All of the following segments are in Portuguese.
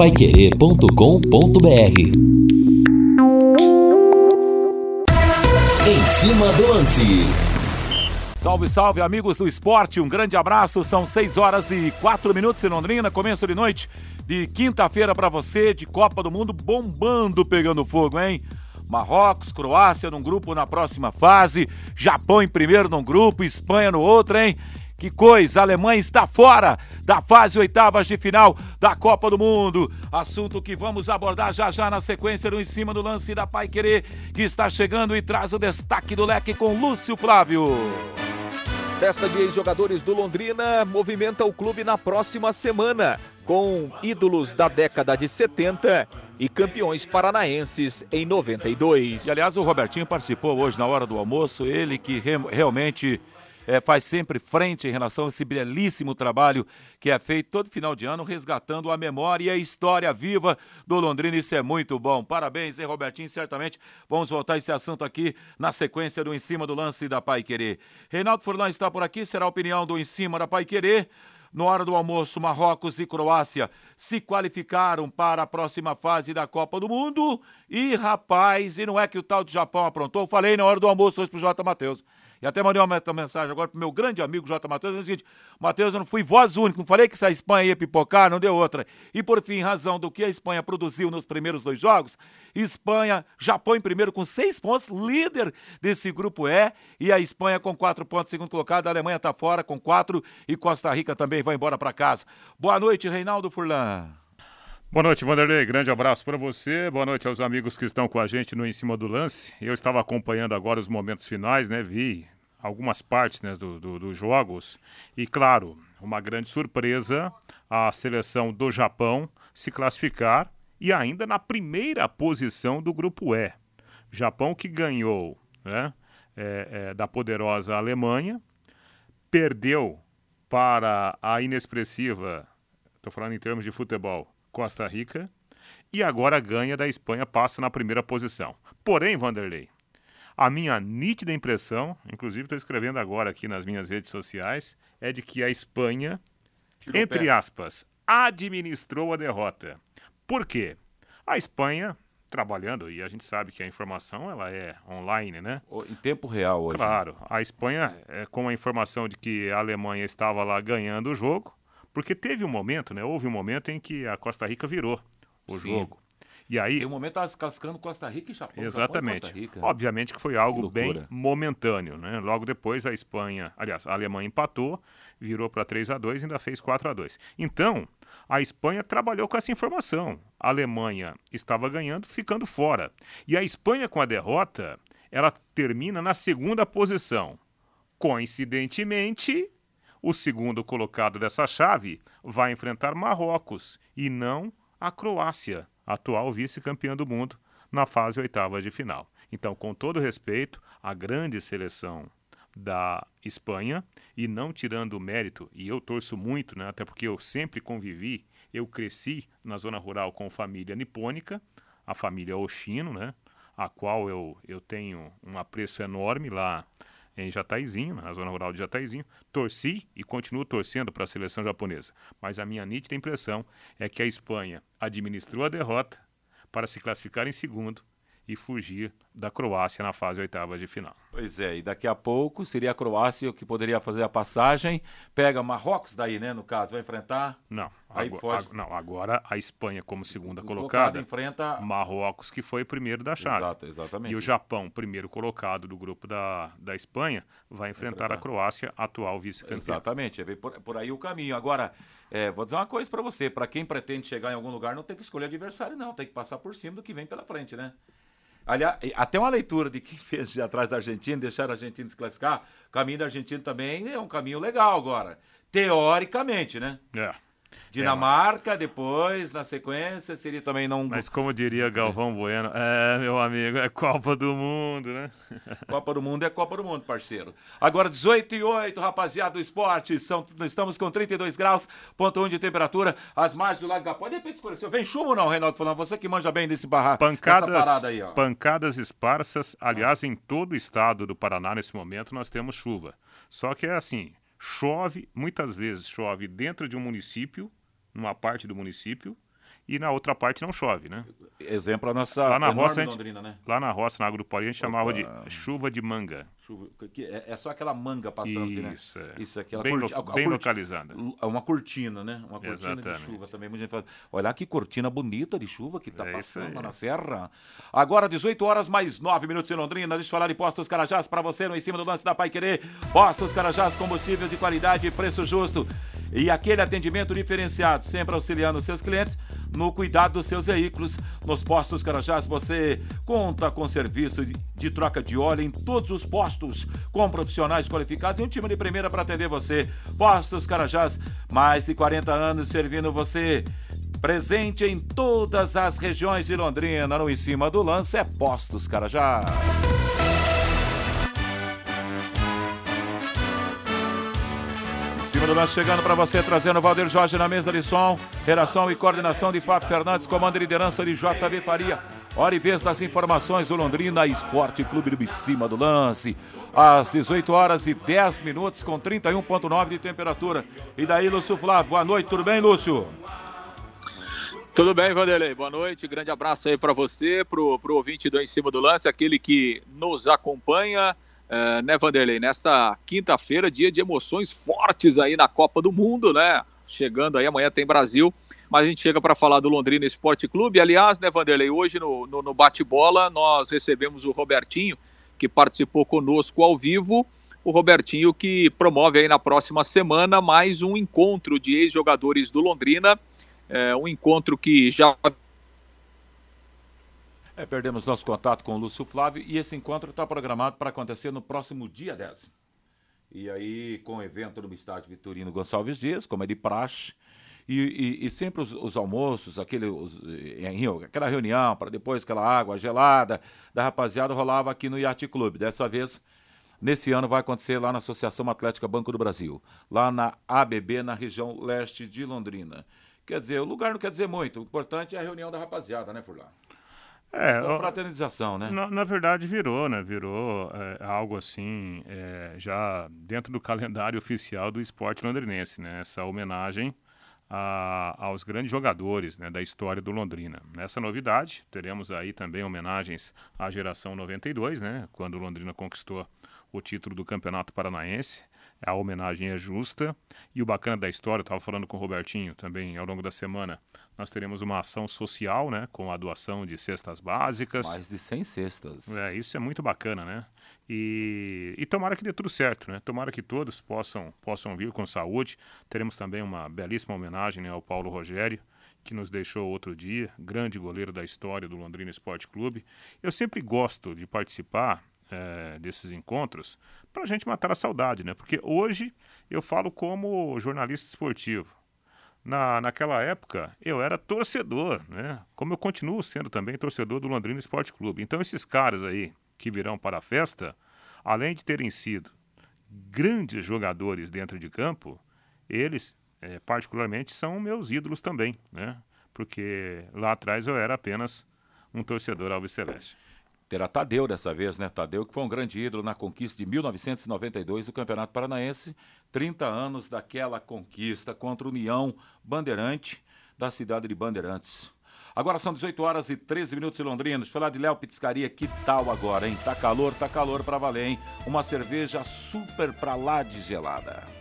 paiquerê.com.br Em cima do lance. Salve, salve, amigos do esporte. Um grande abraço. São 6 horas e 4 minutos em Londrina. Começo de noite de quinta-feira para você, de Copa do Mundo bombando, pegando fogo, hein? Marrocos, Croácia num grupo na próxima fase, Japão em primeiro num grupo, Espanha no outro, hein? Que coisa, a Alemanha está fora da fase oitavas de final da Copa do Mundo. Assunto que vamos abordar já já na sequência do Em Cima do Lance da Pai Querer, que está chegando e traz o destaque do leque com Lúcio Flávio. Festa de ex-jogadores do Londrina movimenta o clube na próxima semana, com ídolos da década de 70 e campeões paranaenses em 92. E aliás, o Robertinho participou hoje na hora do almoço, ele que re realmente é, faz sempre frente em relação a esse belíssimo trabalho que é feito todo final de ano, resgatando a memória e a história viva do Londrina. Isso é muito bom. Parabéns, hein, Robertinho? Certamente vamos voltar a esse assunto aqui na sequência do Em Cima do Lance da Pai Querer. Reinaldo Furlan está por aqui, será a opinião do Em Cima da Pai Querer. No hora do almoço, Marrocos e Croácia se qualificaram para a próxima fase da Copa do Mundo. E, rapaz, e não é que o tal de Japão aprontou? Falei na hora do almoço hoje pro J. Matheus. E até mandei uma mensagem agora pro meu grande amigo J. Matheus, dizendo o seguinte, Matheus, eu não fui voz única, não falei que se a Espanha ia pipocar, não deu outra. E por fim, em razão do que a Espanha produziu nos primeiros dois jogos, Espanha, Japão em primeiro com seis pontos, líder desse grupo E, e a Espanha com quatro pontos, segundo colocado, a Alemanha está fora com quatro e Costa Rica também vai embora para casa. Boa noite, Reinaldo Furlan. Boa noite, Vanderlei. Grande abraço para você. Boa noite aos amigos que estão com a gente no Em Cima do Lance. Eu estava acompanhando agora os momentos finais, né? Vi algumas partes né, dos do, do jogos. E, claro, uma grande surpresa a seleção do Japão se classificar e ainda na primeira posição do grupo E. Japão que ganhou né, é, é, da poderosa Alemanha, perdeu para a inexpressiva, estou falando em termos de futebol, Costa Rica e agora ganha da Espanha, passa na primeira posição. Porém, Vanderlei, a minha nítida impressão, inclusive estou escrevendo agora aqui nas minhas redes sociais, é de que a Espanha, Tirou entre pé. aspas, administrou a derrota. Por quê? A Espanha trabalhando e a gente sabe que a informação ela é online, né? Em tempo real hoje. Claro, a Espanha é, com a informação de que a Alemanha estava lá ganhando o jogo, porque teve um momento, né? Houve um momento em que a Costa Rica virou o Sim. jogo. E aí, Tem um momento estava classificando Costa Rica e Japão. Exatamente. Japão Rica. Obviamente que foi algo que bem momentâneo, né? Logo depois a Espanha, aliás, a Alemanha empatou, virou para 3 a 2 e ainda fez 4 a 2. Então, a Espanha trabalhou com essa informação. A Alemanha estava ganhando, ficando fora. E a Espanha com a derrota, ela termina na segunda posição. Coincidentemente, o segundo colocado dessa chave vai enfrentar Marrocos e não a Croácia, atual vice-campeã do mundo, na fase oitava de final. Então, com todo respeito, a grande seleção da Espanha e não tirando o mérito, e eu torço muito, né, até porque eu sempre convivi, eu cresci na zona rural com família nipônica, a família Oshino, né, a qual eu, eu tenho um apreço enorme lá em Jataizinho, na zona rural de Jataizinho. Torci e continuo torcendo para a seleção japonesa. Mas a minha nítida impressão é que a Espanha administrou a derrota para se classificar em segundo e fugir da Croácia na fase oitava de final. Pois é, e daqui a pouco seria a Croácia que poderia fazer a passagem, pega Marrocos daí, né, no caso, vai enfrentar? Não, aí agora, a, não, agora a Espanha como segunda colocada, enfrenta Marrocos que foi primeiro da chave. Exato, exatamente. E o Japão, primeiro colocado do grupo da, da Espanha, vai enfrentar, enfrentar. a Croácia, atual vice-campeã. Exatamente, é por, por aí o caminho. Agora, é, vou dizer uma coisa para você, para quem pretende chegar em algum lugar, não tem que escolher adversário não, tem que passar por cima do que vem pela frente, né? Aliás, até uma leitura de quem fez atrás da Argentina, deixar a Argentina se classificar, o caminho da Argentina também é um caminho legal agora. Teoricamente, né? É. Dinamarca, é. depois, na sequência, seria também não. Mas como diria Galvão Bueno, é, meu amigo, é Copa do Mundo, né? Copa do Mundo é Copa do Mundo, parceiro. Agora, 18 e 8, rapaziada do esporte. São, estamos com 32 graus, ponto 1 de temperatura. As margens do Lago Gapó. De repente escureceu. Vem chuva ou não, Reinaldo? Falando, você que manja bem desse barraco. Pancadas, aí, ó. pancadas esparsas. Aliás, em todo o estado do Paraná, nesse momento, nós temos chuva. Só que é assim: chove, muitas vezes chove dentro de um município, numa parte do município, e na outra parte não chove, né? Exemplo a nossa lá na roça, gente, Londrina, né? Lá na roça, na Agroporia, a gente Opa. chamava de chuva de manga. Chuva, é, é, só aquela manga passando, Isso, assim, né? É. Isso, aquela bem, curti, lo, bem localizada. É uma cortina, né? Uma cortina Exatamente. de chuva também. Muita gente fala, olha que cortina bonita de chuva que está é passando na serra. Agora, 18 horas mais 9 minutos em Londrina. Deixa eu falar de Postos Carajás para você no em cima do lance da Pai Querer. Postos Carajás, combustíveis de qualidade e preço justo. E aquele atendimento diferenciado, sempre auxiliando seus clientes no cuidado dos seus veículos. Nos postos Carajás você conta com serviço de troca de óleo em todos os postos, com profissionais qualificados e um time de primeira para atender você. Postos Carajás, mais de 40 anos servindo você. Presente em todas as regiões de Londrina, no em cima do lance é Postos Carajás. Do lance chegando para você, trazendo Valdir Jorge na mesa de som. Redação e coordenação de Fábio Fernandes, comando e liderança de JB Faria. Hora e vez das informações do Londrina Esporte Clube do Cima do Lance. Às 18 horas e 10 minutos, com 31,9 de temperatura. E daí, Lúcio Flávio, boa noite, tudo bem, Lúcio? Tudo bem, Vanderlei? Boa noite, grande abraço aí para você, pro, pro ouvinte do Em Cima do Lance, aquele que nos acompanha é, né, Vanderlei? Nesta quinta-feira, dia de emoções fortes aí na Copa do Mundo, né? Chegando aí, amanhã tem Brasil, mas a gente chega para falar do Londrina Esporte Clube. Aliás, né, Vanderlei, hoje no, no, no bate-bola nós recebemos o Robertinho, que participou conosco ao vivo. O Robertinho que promove aí na próxima semana mais um encontro de ex-jogadores do Londrina. É, um encontro que já é, perdemos nosso contato com o Lúcio Flávio e esse encontro está programado para acontecer no próximo dia 10. E aí, com o evento no estádio Vitorino Gonçalves Dias, como é de praxe, e, e, e sempre os, os, almoços, aquele, os, aquela reunião, para depois aquela água gelada da rapaziada, rolava aqui no Yacht Clube. Dessa vez, nesse ano, vai acontecer lá na Associação Atlética Banco do Brasil, lá na ABB, na região leste de Londrina. Quer dizer, o lugar não quer dizer muito, o importante é a reunião da rapaziada, né, Furlan? É, uma fraternização, né? Na, na, verdade virou, né? Virou é, algo assim, é, já dentro do calendário oficial do esporte londrinense, né? Essa homenagem a, aos grandes jogadores né, da história do Londrina. Nessa novidade, teremos aí também homenagens à geração 92, né? Quando o Londrina conquistou o título do Campeonato Paranaense. A homenagem é justa. E o bacana da história, eu estava falando com o Robertinho também ao longo da semana, nós teremos uma ação social, né, com a doação de cestas básicas. Mais de 100 cestas. É, isso é muito bacana, né? E, e tomara que dê tudo certo, né? Tomara que todos possam, possam vir com saúde. Teremos também uma belíssima homenagem né, ao Paulo Rogério, que nos deixou outro dia, grande goleiro da história do Londrina Esporte Clube. Eu sempre gosto de participar é, desses encontros para a gente matar a saudade, né? Porque hoje eu falo como jornalista esportivo. Na, naquela época eu era torcedor, né? Como eu continuo sendo também torcedor do Londrina Esporte Clube. Então esses caras aí que virão para a festa, além de terem sido grandes jogadores dentro de campo, eles é, particularmente são meus ídolos também, né? Porque lá atrás eu era apenas um torcedor alves celeste. Terá Tadeu dessa vez, né? Tadeu, que foi um grande ídolo na conquista de 1992 do Campeonato Paranaense. 30 anos daquela conquista contra o União Bandeirante da cidade de Bandeirantes. Agora são 18 horas e 13 minutos em Londrina. Deixa eu falar de Léo Pizzaria, que tal agora, hein? Tá calor, tá calor pra valer, hein? Uma cerveja super pra lá de gelada.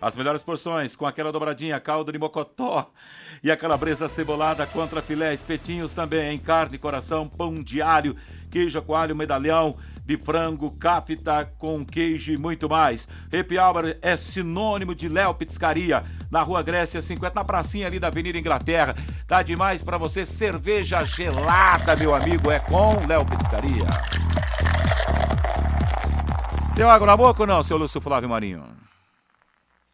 As melhores porções com aquela dobradinha, caldo de mocotó e a calabresa cebolada contra filé, espetinhos também em carne, coração, pão diário, queijo coalho, medalhão de frango, cafta com queijo e muito mais. Happy Hour é sinônimo de Léo Pizzaria, na Rua Grécia 50, na pracinha ali da Avenida Inglaterra. Tá demais para você, cerveja gelada, meu amigo, é com Léo Pizzaria. Deu água na boca ou não, seu Lúcio Flávio Marinho?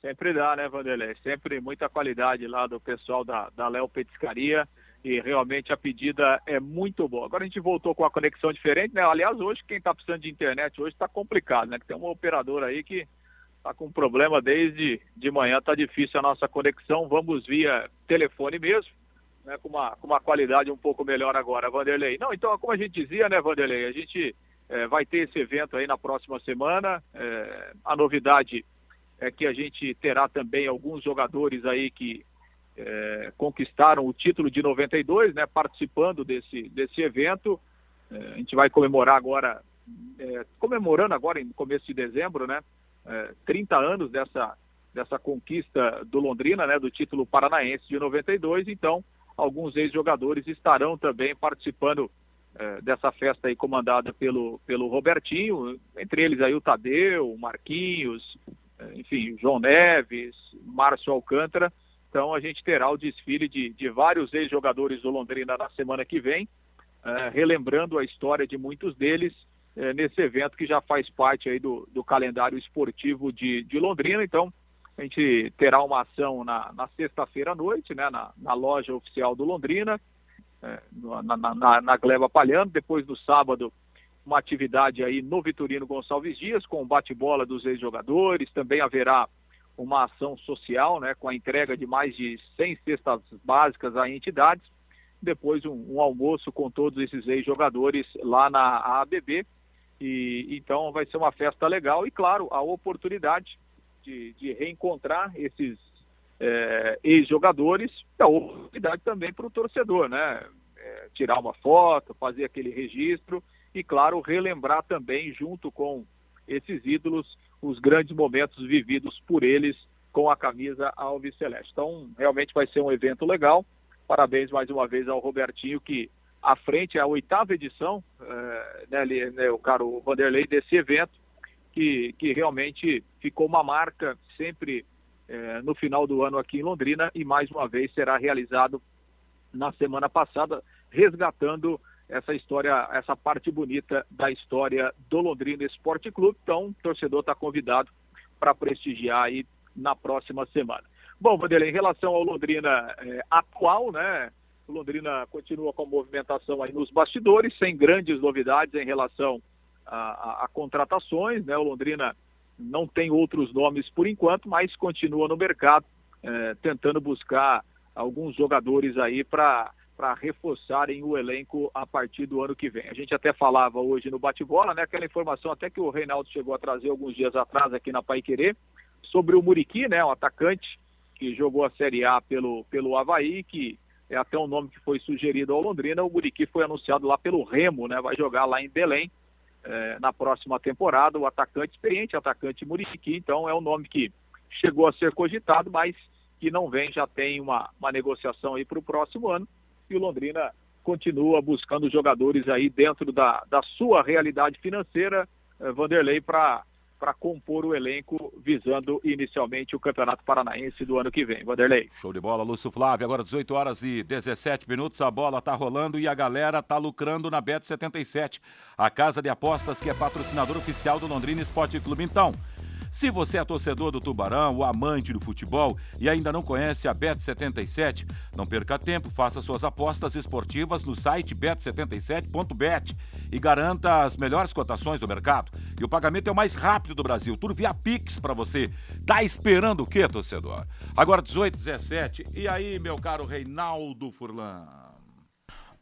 Sempre dá, né, Vanderlei? Sempre muita qualidade lá do pessoal da, da Léo Petiscaria e realmente a pedida é muito boa. Agora a gente voltou com a conexão diferente, né? Aliás, hoje quem está precisando de internet hoje está complicado, né? Que tem um operador aí que está com problema desde de manhã, está difícil a nossa conexão. Vamos via telefone mesmo, né? Com uma, com uma qualidade um pouco melhor agora, Vanderlei. Não, então, como a gente dizia, né, Vanderlei? A gente é, vai ter esse evento aí na próxima semana. É, a novidade é que a gente terá também alguns jogadores aí que é, conquistaram o título de 92, né, participando desse, desse evento. É, a gente vai comemorar agora, é, comemorando agora em começo de dezembro, né, 30 anos dessa, dessa conquista do Londrina, né, do título paranaense de 92. Então, alguns ex-jogadores estarão também participando dessa festa aí comandada pelo, pelo Robertinho, entre eles aí o Tadeu, o Marquinhos, enfim, João Neves, Márcio Alcântara. Então a gente terá o desfile de, de vários ex-jogadores do Londrina na semana que vem, uh, relembrando a história de muitos deles uh, nesse evento que já faz parte aí do, do calendário esportivo de, de, Londrina. Então a gente terá uma ação na, na sexta-feira à noite, né, na, na, loja oficial do Londrina, uh, na, na, na Gleba Palhano. Depois do sábado, uma atividade aí no Vitorino Gonçalves Dias, com o bate-bola dos ex-jogadores. Também haverá uma ação social, né, com a entrega de mais de 100 cestas básicas a entidades, depois um, um almoço com todos esses ex-jogadores lá na ABB, e então vai ser uma festa legal e, claro, a oportunidade de, de reencontrar esses é, ex-jogadores, a oportunidade também para o torcedor, né, é, tirar uma foto, fazer aquele registro e, claro, relembrar também junto com esses ídolos os grandes momentos vividos por eles com a camisa Alves Celeste. Então, realmente vai ser um evento legal. Parabéns mais uma vez ao Robertinho, que à frente é a oitava edição, é, né, né, o caro Vanderlei, desse evento, que, que realmente ficou uma marca sempre é, no final do ano aqui em Londrina e mais uma vez será realizado na semana passada, resgatando essa história, essa parte bonita da história do Londrina Esporte Clube. Então, o torcedor está convidado para prestigiar aí na próxima semana. Bom, Vanderlei, em relação ao Londrina é, atual, né? O Londrina continua com movimentação aí nos bastidores, sem grandes novidades em relação a, a, a contratações, né? O Londrina não tem outros nomes por enquanto, mas continua no mercado, é, tentando buscar alguns jogadores aí para para reforçarem o elenco a partir do ano que vem. A gente até falava hoje no bate-bola, né, aquela informação até que o Reinaldo chegou a trazer alguns dias atrás aqui na Pai Querer, sobre o Muriqui, né, um atacante que jogou a Série A pelo, pelo Havaí, que é até um nome que foi sugerido ao Londrina. O Muriqui foi anunciado lá pelo Remo, né, vai jogar lá em Belém é, na próxima temporada. O atacante experiente, atacante Muriqui, então é um nome que chegou a ser cogitado, mas que não vem, já tem uma, uma negociação aí para o próximo ano e o Londrina continua buscando jogadores aí dentro da, da sua realidade financeira, eh, Vanderlei, para para compor o elenco visando inicialmente o Campeonato Paranaense do ano que vem. Vanderlei. Show de bola, Lúcio Flávio. Agora 18 horas e 17 minutos, a bola tá rolando e a galera tá lucrando na Bet 77, a casa de apostas que é patrocinador oficial do Londrina Esporte Clube. Então, se você é torcedor do Tubarão, o amante do futebol e ainda não conhece a Bet77, não perca tempo, faça suas apostas esportivas no site bet77.bet e garanta as melhores cotações do mercado. E o pagamento é o mais rápido do Brasil, tudo via Pix para você. Tá esperando o quê, torcedor? Agora 18, 17. E aí, meu caro Reinaldo Furlan?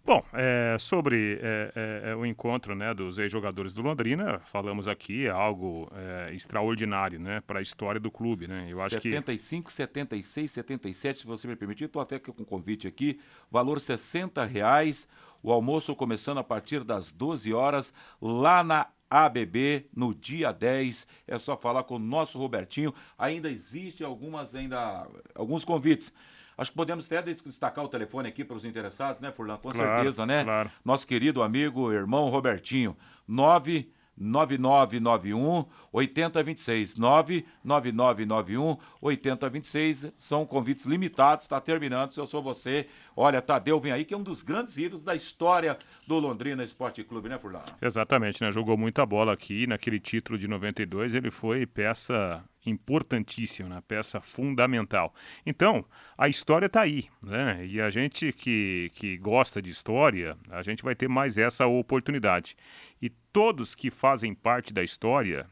Bom, é, sobre é, é, é, o encontro né, dos ex-jogadores do Londrina, falamos aqui, é algo é, extraordinário né, para a história do clube. Né? Eu acho 75, que... 76, 77, se você me permitir, estou até com um convite aqui, valor 60 reais, o almoço começando a partir das 12 horas, lá na ABB no dia 10. É só falar com o nosso Robertinho. Ainda existem algumas ainda alguns convites. Acho que podemos até destacar o telefone aqui para os interessados, né, Furlan? Com claro, certeza, né? Claro. Nosso querido amigo, irmão Robertinho. 9 9991 8026. 99991 8026. São convites limitados, está terminando. Se eu sou você, olha, Tadeu vem aí, que é um dos grandes ídolos da história do Londrina Esporte Clube, né, Furlan? Exatamente, né? Jogou muita bola aqui naquele título de 92. Ele foi peça importantíssima, né? peça fundamental. Então, a história está aí, né? E a gente que, que gosta de história, a gente vai ter mais essa oportunidade. E todos que fazem parte da história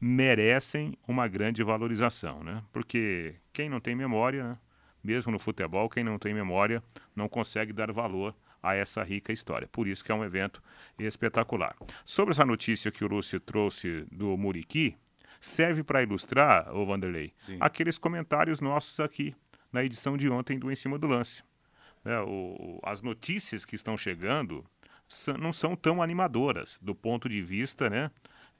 merecem uma grande valorização, né? Porque quem não tem memória, né? mesmo no futebol, quem não tem memória não consegue dar valor a essa rica história. Por isso que é um evento espetacular. Sobre essa notícia que o Lúcio trouxe do Muriqui, serve para ilustrar, o Vanderlei, Sim. aqueles comentários nossos aqui na edição de ontem do Em Cima do Lance. É, o, as notícias que estão chegando não são tão animadoras do ponto de vista, né?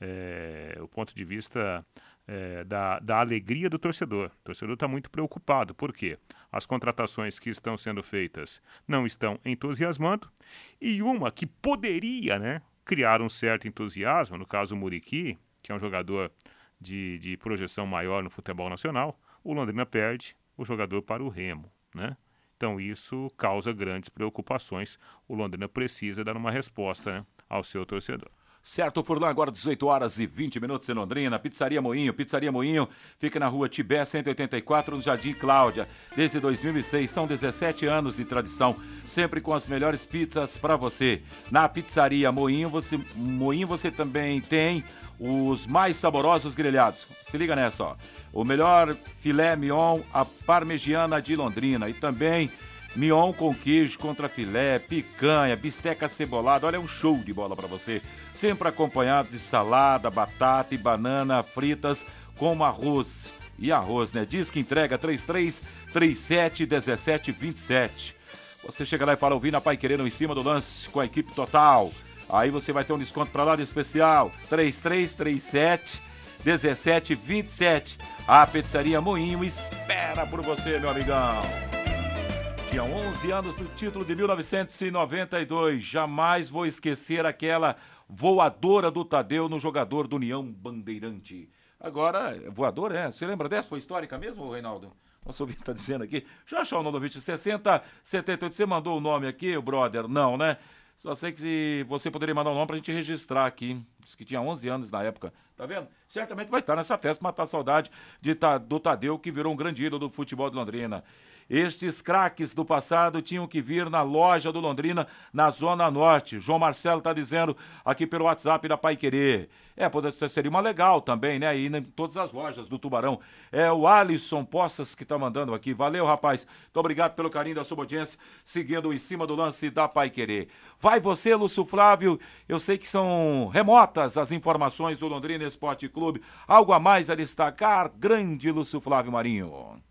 É, o ponto de vista é, da, da alegria do torcedor. O torcedor está muito preocupado, porque as contratações que estão sendo feitas não estão entusiasmando, e uma que poderia né, criar um certo entusiasmo, no caso o Muriqui, que é um jogador de, de projeção maior no futebol nacional, o Londrina perde o jogador para o Remo. Né? Então isso causa grandes preocupações. O Londrina precisa dar uma resposta né, ao seu torcedor. Certo, Furlan, agora 18 horas e 20 minutos em Londrina. Pizzaria Moinho. Pizzaria Moinho fica na rua Tibé 184, no Jardim Cláudia. Desde 2006, são 17 anos de tradição, sempre com as melhores pizzas para você. Na Pizzaria Moinho você, Moinho, você também tem os mais saborosos grelhados. Se liga nessa, ó. O melhor filé mignon, a parmegiana de Londrina. E também mignon com queijo contra filé, picanha, bisteca cebolada. Olha, é um show de bola para você sempre acompanhado de salada, batata e banana fritas com arroz. E arroz, né? Diz que entrega 33 37 17 27. Você chega lá e fala ouvindo a Pai Querendo em cima do lance com a equipe total. Aí você vai ter um desconto para lá de especial. 3337 1727. A pizzaria Moinho espera por você, meu amigão. Tinha 11 anos no título de 1992. Jamais vou esquecer aquela voadora do Tadeu no jogador do União Bandeirante. Agora, voador, é. Você lembra dessa? Foi histórica mesmo, Reinaldo? Nosso ouvinte está dizendo aqui. Já achou o nome do ouvinte? 60, 78. Você mandou o nome aqui, o brother? Não, né? Só sei que você poderia mandar o nome para a gente registrar aqui. Diz que tinha 11 anos na época. Tá vendo? Certamente vai estar nessa festa, matar a saudade de, do Tadeu, que virou um grande ídolo do futebol de Londrina. Estes craques do passado tinham que vir na loja do Londrina, na Zona Norte. João Marcelo está dizendo aqui pelo WhatsApp da Pai Querer. É, seria uma legal também, né? Aí em todas as lojas do Tubarão. É o Alisson Poças que está mandando aqui. Valeu, rapaz. Muito obrigado pelo carinho da sua audiência, seguindo em cima do lance da Pai Querer. Vai você, Lúcio Flávio. Eu sei que são remotas as informações do Londrina Esporte Clube. Algo a mais a destacar? Grande Lúcio Flávio Marinho.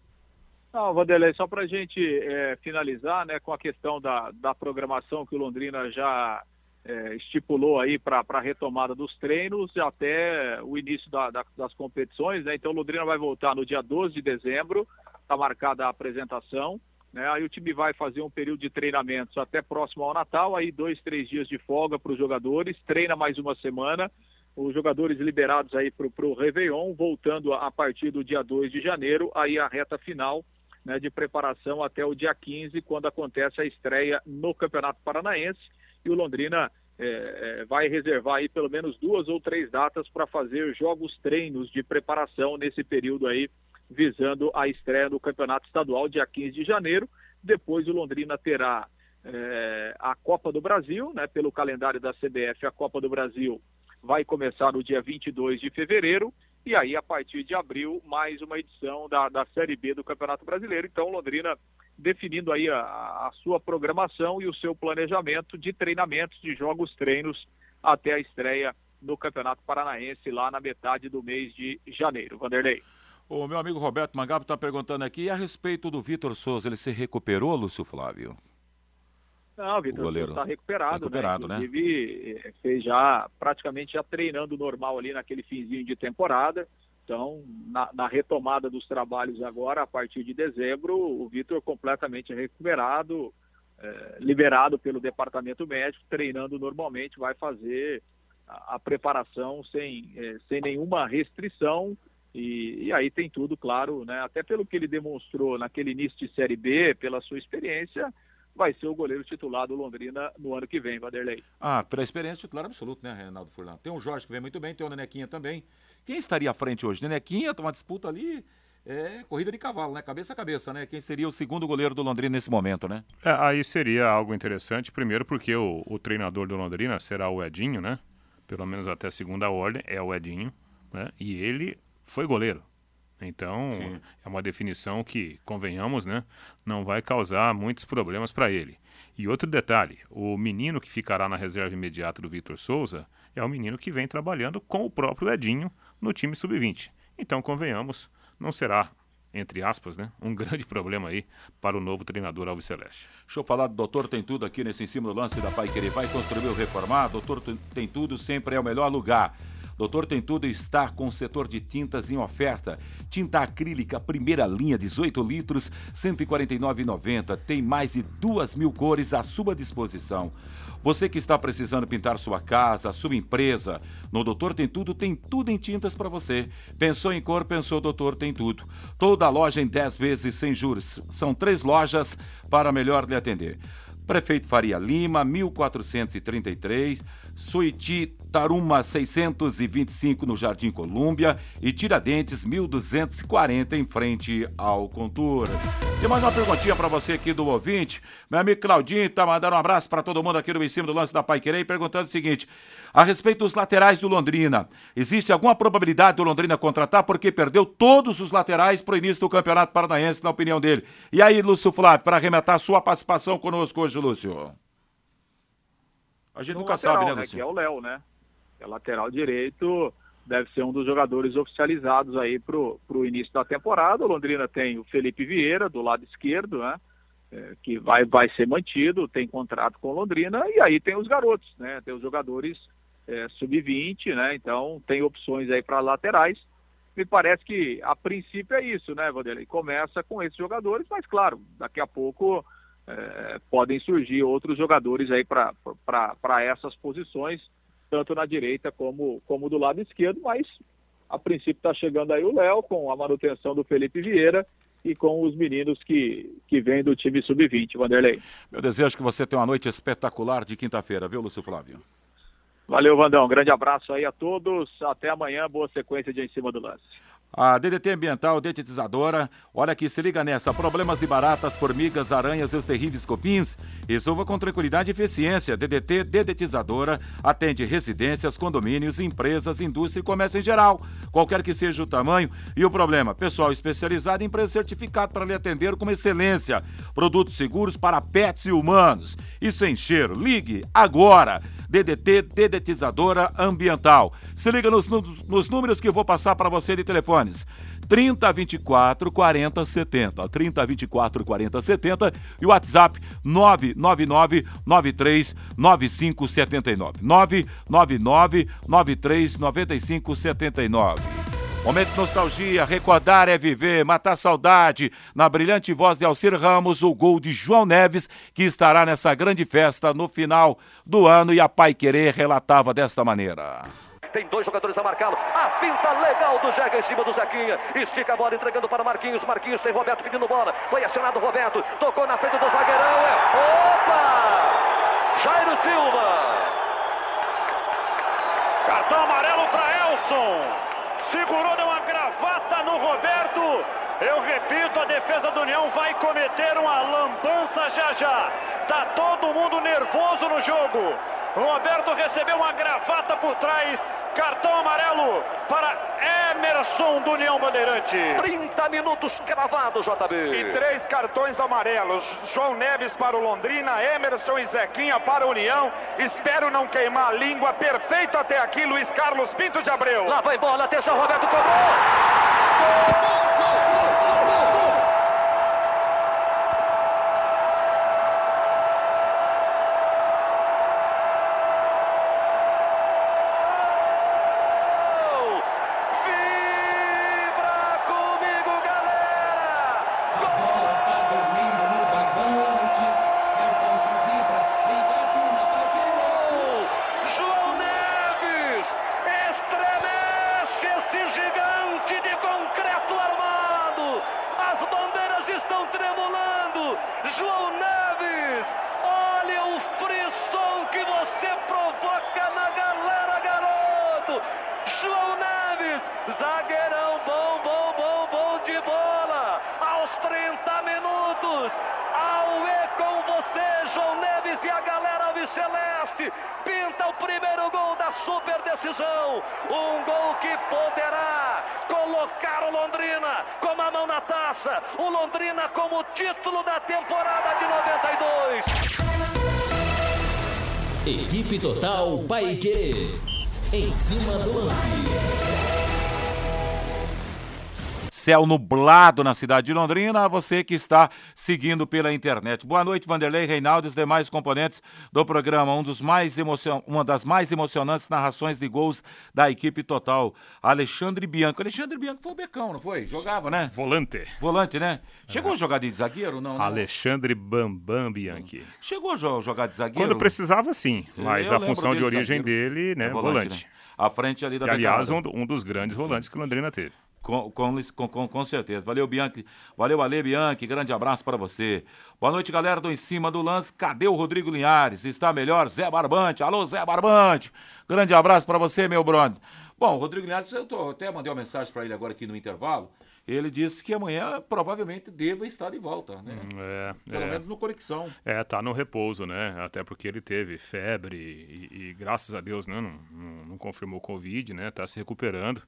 Não, Vanderlei, só para a gente é, finalizar né, com a questão da, da programação que o Londrina já é, estipulou aí para a retomada dos treinos até o início da, da, das competições. Né? Então o Londrina vai voltar no dia 12 de dezembro, está marcada a apresentação. Né? Aí o time vai fazer um período de treinamentos até próximo ao Natal, aí dois, três dias de folga para os jogadores, treina mais uma semana os jogadores liberados aí para o Réveillon, voltando a, a, partir do dia 2 de janeiro, aí a reta final né, de preparação até o dia 15, quando acontece a estreia no Campeonato Paranaense. E o Londrina é, é, vai reservar aí pelo menos duas ou três datas para fazer jogos treinos de preparação nesse período aí, visando a estreia no Campeonato Estadual, dia 15 de janeiro. Depois o Londrina terá é, a Copa do Brasil, né, pelo calendário da CBF, a Copa do Brasil vai começar no dia 22 de fevereiro e aí, a partir de abril, mais uma edição da, da Série B do Campeonato Brasileiro. Então, Londrina definindo aí a, a sua programação e o seu planejamento de treinamentos, de jogos, treinos, até a estreia no Campeonato Paranaense, lá na metade do mês de janeiro. Vanderlei. O meu amigo Roberto Mangabo está perguntando aqui a respeito do Vitor Souza. Ele se recuperou, Lúcio Flávio? Não, o Vitor está recuperado, recuperado, né? Inclusive, né? fez já praticamente já treinando normal ali naquele finzinho de temporada. Então, na, na, retomada dos trabalhos agora, a partir de dezembro, o Vitor completamente recuperado, é, liberado pelo departamento médico, treinando normalmente, vai fazer a, a preparação sem, é, sem nenhuma restrição. E, e, aí tem tudo, claro, né? Até pelo que ele demonstrou naquele início de Série B, pela sua experiência, vai ser o goleiro titular do Londrina no ano que vem, Vanderlei. Ah, pela experiência titular absoluto, né, Reinaldo Furlan? Tem o Jorge que vem muito bem, tem o Nenequinha também. Quem estaria à frente hoje? Nenequinha, tá uma disputa ali, é corrida de cavalo, né? Cabeça a cabeça, né? Quem seria o segundo goleiro do Londrina nesse momento, né? É, aí seria algo interessante, primeiro porque o, o, treinador do Londrina será o Edinho, né? Pelo menos até segunda ordem, é o Edinho, né? E ele foi goleiro. Então, Sim. é uma definição que, convenhamos, né, não vai causar muitos problemas para ele. E outro detalhe: o menino que ficará na reserva imediata do Vitor Souza é o menino que vem trabalhando com o próprio Edinho no time sub-20. Então, convenhamos, não será entre aspas, né? Um grande problema aí para o novo treinador Alves Celeste. Deixa eu falar do Doutor Tem Tudo aqui nesse em cima do lance da Pai Querer. Vai construir ou reformar? Doutor Tem Tudo sempre é o melhor lugar. Doutor Tem Tudo está com o setor de tintas em oferta. Tinta acrílica, primeira linha, 18 litros, R$ 149,90. Tem mais de duas mil cores à sua disposição. Você que está precisando pintar sua casa, sua empresa, no Doutor Tem Tudo tem tudo em tintas para você. Pensou em cor, pensou Doutor Tem Tudo. Toda loja em 10 vezes sem juros. São três lojas para melhor lhe atender. Prefeito Faria Lima, 1433, Suiti Taruma 625 no Jardim Colúmbia e Tiradentes 1240 em frente ao Contura. E mais uma perguntinha para você aqui do ouvinte. Meu amigo Claudinho tá mandando um abraço para todo mundo aqui no Em Cima do Lance da Pai Querer perguntando o seguinte: a respeito dos laterais do Londrina, existe alguma probabilidade do Londrina contratar porque perdeu todos os laterais para o início do Campeonato Paranaense, na opinião dele? E aí, Lúcio Flávio, para arrematar sua participação conosco hoje, Lúcio? A gente nunca lateral, sabe, né, né, Lúcio? Que é o Léo, né? É lateral direito, deve ser um dos jogadores oficializados aí pro, pro início da temporada. O Londrina tem o Felipe Vieira do lado esquerdo, né? É, que vai, vai ser mantido, tem contrato com o Londrina, e aí tem os garotos, né? Tem os jogadores é, sub-20, né? Então tem opções aí para laterais. Me parece que a princípio é isso, né, Vanderlei? Começa com esses jogadores, mas claro, daqui a pouco é, podem surgir outros jogadores aí para essas posições, tanto na direita como, como do lado esquerdo, mas a princípio está chegando aí o Léo com a manutenção do Felipe Vieira e com os meninos que, que vêm do time sub-20, Vanderlei. Eu desejo que você tenha uma noite espetacular de quinta-feira, viu, Lúcio Flávio? Valeu, Vandão. Um grande abraço aí a todos. Até amanhã. Boa sequência de Em Cima do Lance. A DDT Ambiental Detetizadora, olha aqui, se liga nessa. Problemas de baratas, formigas, aranhas e os terríveis copins, resolva com tranquilidade e eficiência. DDT Dedetizadora atende residências, condomínios, empresas, indústria e comércio em geral. Qualquer que seja o tamanho e o problema. Pessoal especializado em empresa certificado para lhe atender com excelência. Produtos seguros para pets e humanos. E sem cheiro. Ligue agora. DDT Dedetizadora Ambiental. Se liga nos, nos números que vou passar para você de telefones. 30 24 40 70. 30 24 40 70 e o WhatsApp 999 93 95 79. 999 93 95 79. Momento de nostalgia, recordar é viver, matar saudade. Na brilhante voz de Alcir Ramos, o gol de João Neves, que estará nessa grande festa no final do ano e a Pai Querer relatava desta maneira. Tem dois jogadores a marcá-lo. A finta legal do Jega em cima do Zequinha. Estica a bola, entregando para Marquinhos. Marquinhos tem Roberto pedindo bola. Foi acionado o Roberto. Tocou na frente do zagueirão. É... Opa! Jairo Silva. Cartão amarelo para Elson. Segurou, deu uma gravata no Roberto. Eu repito, a defesa do União vai cometer uma lambança já já. Tá todo mundo nervoso no jogo. Roberto recebeu uma gravata por trás. Cartão amarelo para Emerson do União Bandeirante. 30 minutos cravados, JB. E três cartões amarelos. João Neves para o Londrina, Emerson e Zequinha para o União. Espero não queimar a língua. Perfeito até aqui, Luiz Carlos Pinto de Abreu. Lá vai bola, atenção, Roberto cobrou. Gol, gol, gol, gol, gol, Total Paique. Em cima do lance. Céu nublado na cidade de Londrina, a você que está seguindo pela internet. Boa noite, Vanderlei, Reinaldo e os demais componentes do programa. Um dos mais emocion... Uma das mais emocionantes narrações de gols da equipe total. Alexandre Bianco. Alexandre Bianco foi o becão, não foi? Jogava, né? Volante. Volante, né? Chegou é. a jogar de zagueiro? Não, não. Alexandre Bambam Bianchi. Chegou a jogar de zagueiro? Quando precisava, sim. Mas Eu a função de origem zagueiro. dele, né? É volante. volante. Né? À frente ali da e, Aliás, um, um, dos grandes volantes que Londrina teve. Com, com, com, com, certeza. Valeu, Bianchi. Valeu, Ale Bianchi. Grande abraço para você. Boa noite, galera do Em Cima do Lance. Cadê o Rodrigo Linhares? Está melhor? Zé Barbante. Alô, Zé Barbante. Grande abraço para você, meu brother. Bom, Rodrigo Linhares, eu tô, até mandei uma mensagem para ele agora aqui no intervalo. Ele disse que amanhã provavelmente deva estar de volta, né? Hum, é, Pelo é. menos no conexão. É, tá no repouso, né? Até porque ele teve febre e, e graças a Deus, né, não, não, não confirmou Covid, né? Tá se recuperando.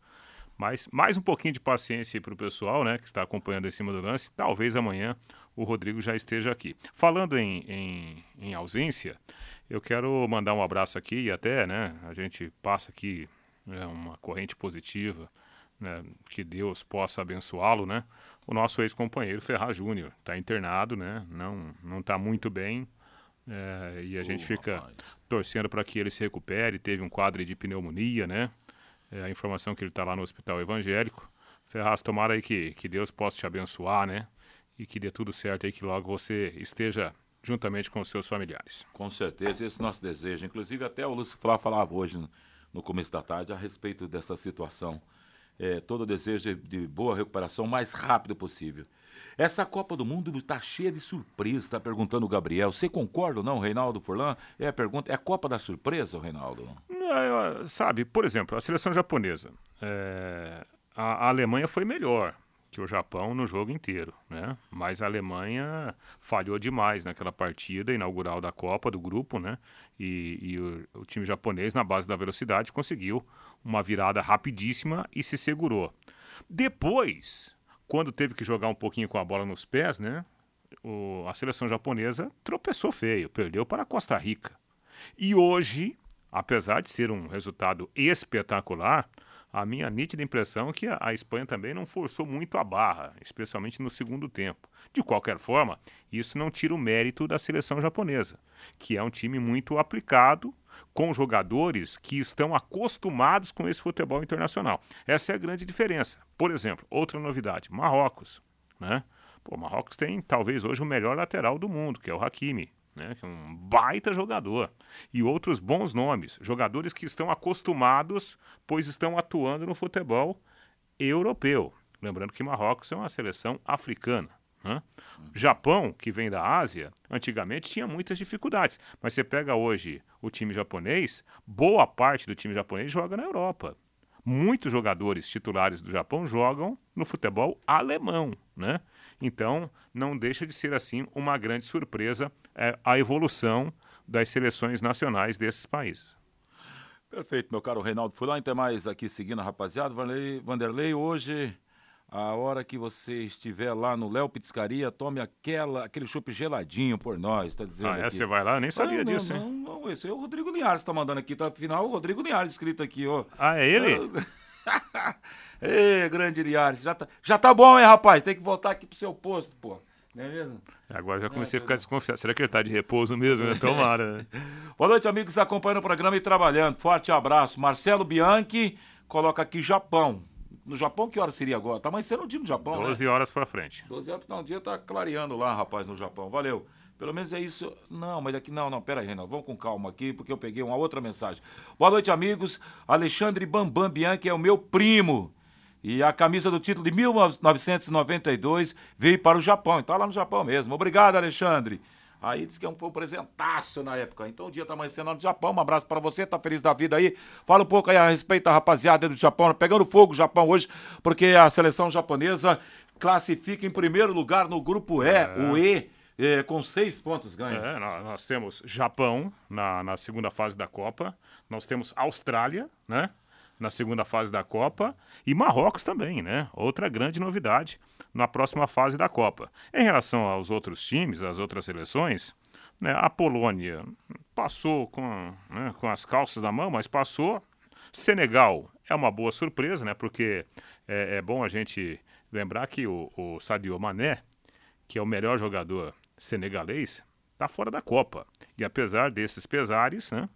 Mas mais um pouquinho de paciência para o pessoal, né, que está acompanhando em cima do lance. Talvez amanhã o Rodrigo já esteja aqui. Falando em, em, em ausência, eu quero mandar um abraço aqui e até, né, a gente passa aqui né, uma corrente positiva né, que Deus possa abençoá-lo, né? O nosso ex-companheiro Ferraz Júnior está internado, né? Não não está muito bem é, e a gente fica rapaz. torcendo para que ele se recupere. Teve um quadro de pneumonia, né? É, a informação que ele está lá no hospital evangélico. Ferraz, tomara aí que, que Deus possa te abençoar, né? E que dê tudo certo aí, que logo você esteja juntamente com os seus familiares. Com certeza, esse é o nosso desejo. Inclusive, até o Lúcio Flá falava hoje no, começo da tarde a respeito dessa situação é, todo o desejo de boa recuperação o mais rápido possível. Essa Copa do Mundo está cheia de surpresa, está perguntando o Gabriel. Você concorda ou não, Reinaldo Furlan? É a pergunta. É a Copa da surpresa, Reinaldo? É, sabe, por exemplo, a seleção japonesa. É, a, a Alemanha foi melhor que o Japão no jogo inteiro, né? Mas a Alemanha falhou demais naquela partida inaugural da Copa do grupo, né? E, e o, o, time japonês, na base da velocidade, conseguiu uma virada rapidíssima e se segurou. Depois, quando teve que jogar um pouquinho com a bola nos pés, né? O, a seleção japonesa tropeçou feio, perdeu para a Costa Rica. E hoje, apesar de ser um resultado espetacular, a minha nítida impressão é que a, Espanha também não forçou muito a barra, especialmente no segundo tempo. De qualquer forma, isso não tira o mérito da seleção japonesa, que é um time muito aplicado, com jogadores que estão acostumados com esse futebol internacional. Essa é a grande diferença. Por exemplo, outra novidade: Marrocos. Né? Pô, Marrocos tem talvez hoje o melhor lateral do mundo, que é o Hakimi né, que é um baita jogador. E outros bons nomes, jogadores que estão acostumados, pois estão atuando no futebol europeu. Lembrando que Marrocos é uma seleção africana. Né? Japão, que vem da Ásia, antigamente tinha muitas dificuldades. Mas você pega hoje o time japonês, boa parte do time japonês joga na Europa. Muitos jogadores titulares do Japão jogam no futebol alemão, né? Então, não deixa de ser assim uma grande surpresa é, a evolução das seleções nacionais desses países. Perfeito, meu caro Reinaldo Fulano. Tem mais aqui seguindo, rapaziada. Vanderlei, Vanderlei, hoje, a hora que você estiver lá no Léo Pizzaria, tome aquela, aquele chopp geladinho por nós, tá dizendo Ah, é? Aqui. Você vai lá? Eu nem sabia ah, não, disso, não, hein? Não, não, esse é o Rodrigo Linhares que tá mandando aqui, tá? Afinal, o Rodrigo Linhares escrito aqui, ó. Ah, é ele? Ê, grande Linhares, já tá, já tá bom, hein, rapaz? Tem que voltar aqui pro seu posto, pô. Não é mesmo? Agora já comecei a ficar desconfiado. Será que ele tá de repouso mesmo? Né? Tomara, né? Boa noite, amigos acompanhando o programa e trabalhando. Forte abraço. Marcelo Bianchi coloca aqui Japão. No Japão, que hora seria agora? Tá amanhecendo um dia no Japão, 12 né? horas pra frente. 12 horas, não, o dia tá clareando lá, rapaz, no Japão. Valeu. Pelo menos é isso. Não, mas aqui não, não, pera aí, Renato. Vamos com calma aqui, porque eu peguei uma outra mensagem. Boa noite, amigos. Alexandre Bambam Bianchi é o meu primo. E a camisa do título de 1992 veio para o Japão. Então lá no Japão mesmo. Obrigado, Alexandre. Aí disse que é foi um presentaço na época. Então o dia tá amanhecendo no Japão. Um abraço para você, tá feliz da vida aí. Fala um pouco aí a respeito da rapaziada do Japão. Pegando fogo o Japão hoje, porque a seleção japonesa classifica em primeiro lugar no grupo E, é. o E. É, com seis pontos ganhos. É, nós, nós, temos Japão na, na segunda fase da Copa, nós temos Austrália, né? Na segunda fase da Copa e Marrocos também, né? Outra grande novidade na próxima fase da Copa. Em relação aos outros times, às outras seleções, né, a Polônia passou com, né, com as calças na mão, mas passou. Senegal é uma boa surpresa, né? Porque é, é bom a gente Lembrar que o, o Sadio Mané, que é o melhor jogador senegalês, está fora da Copa. E apesar desses pesares, né,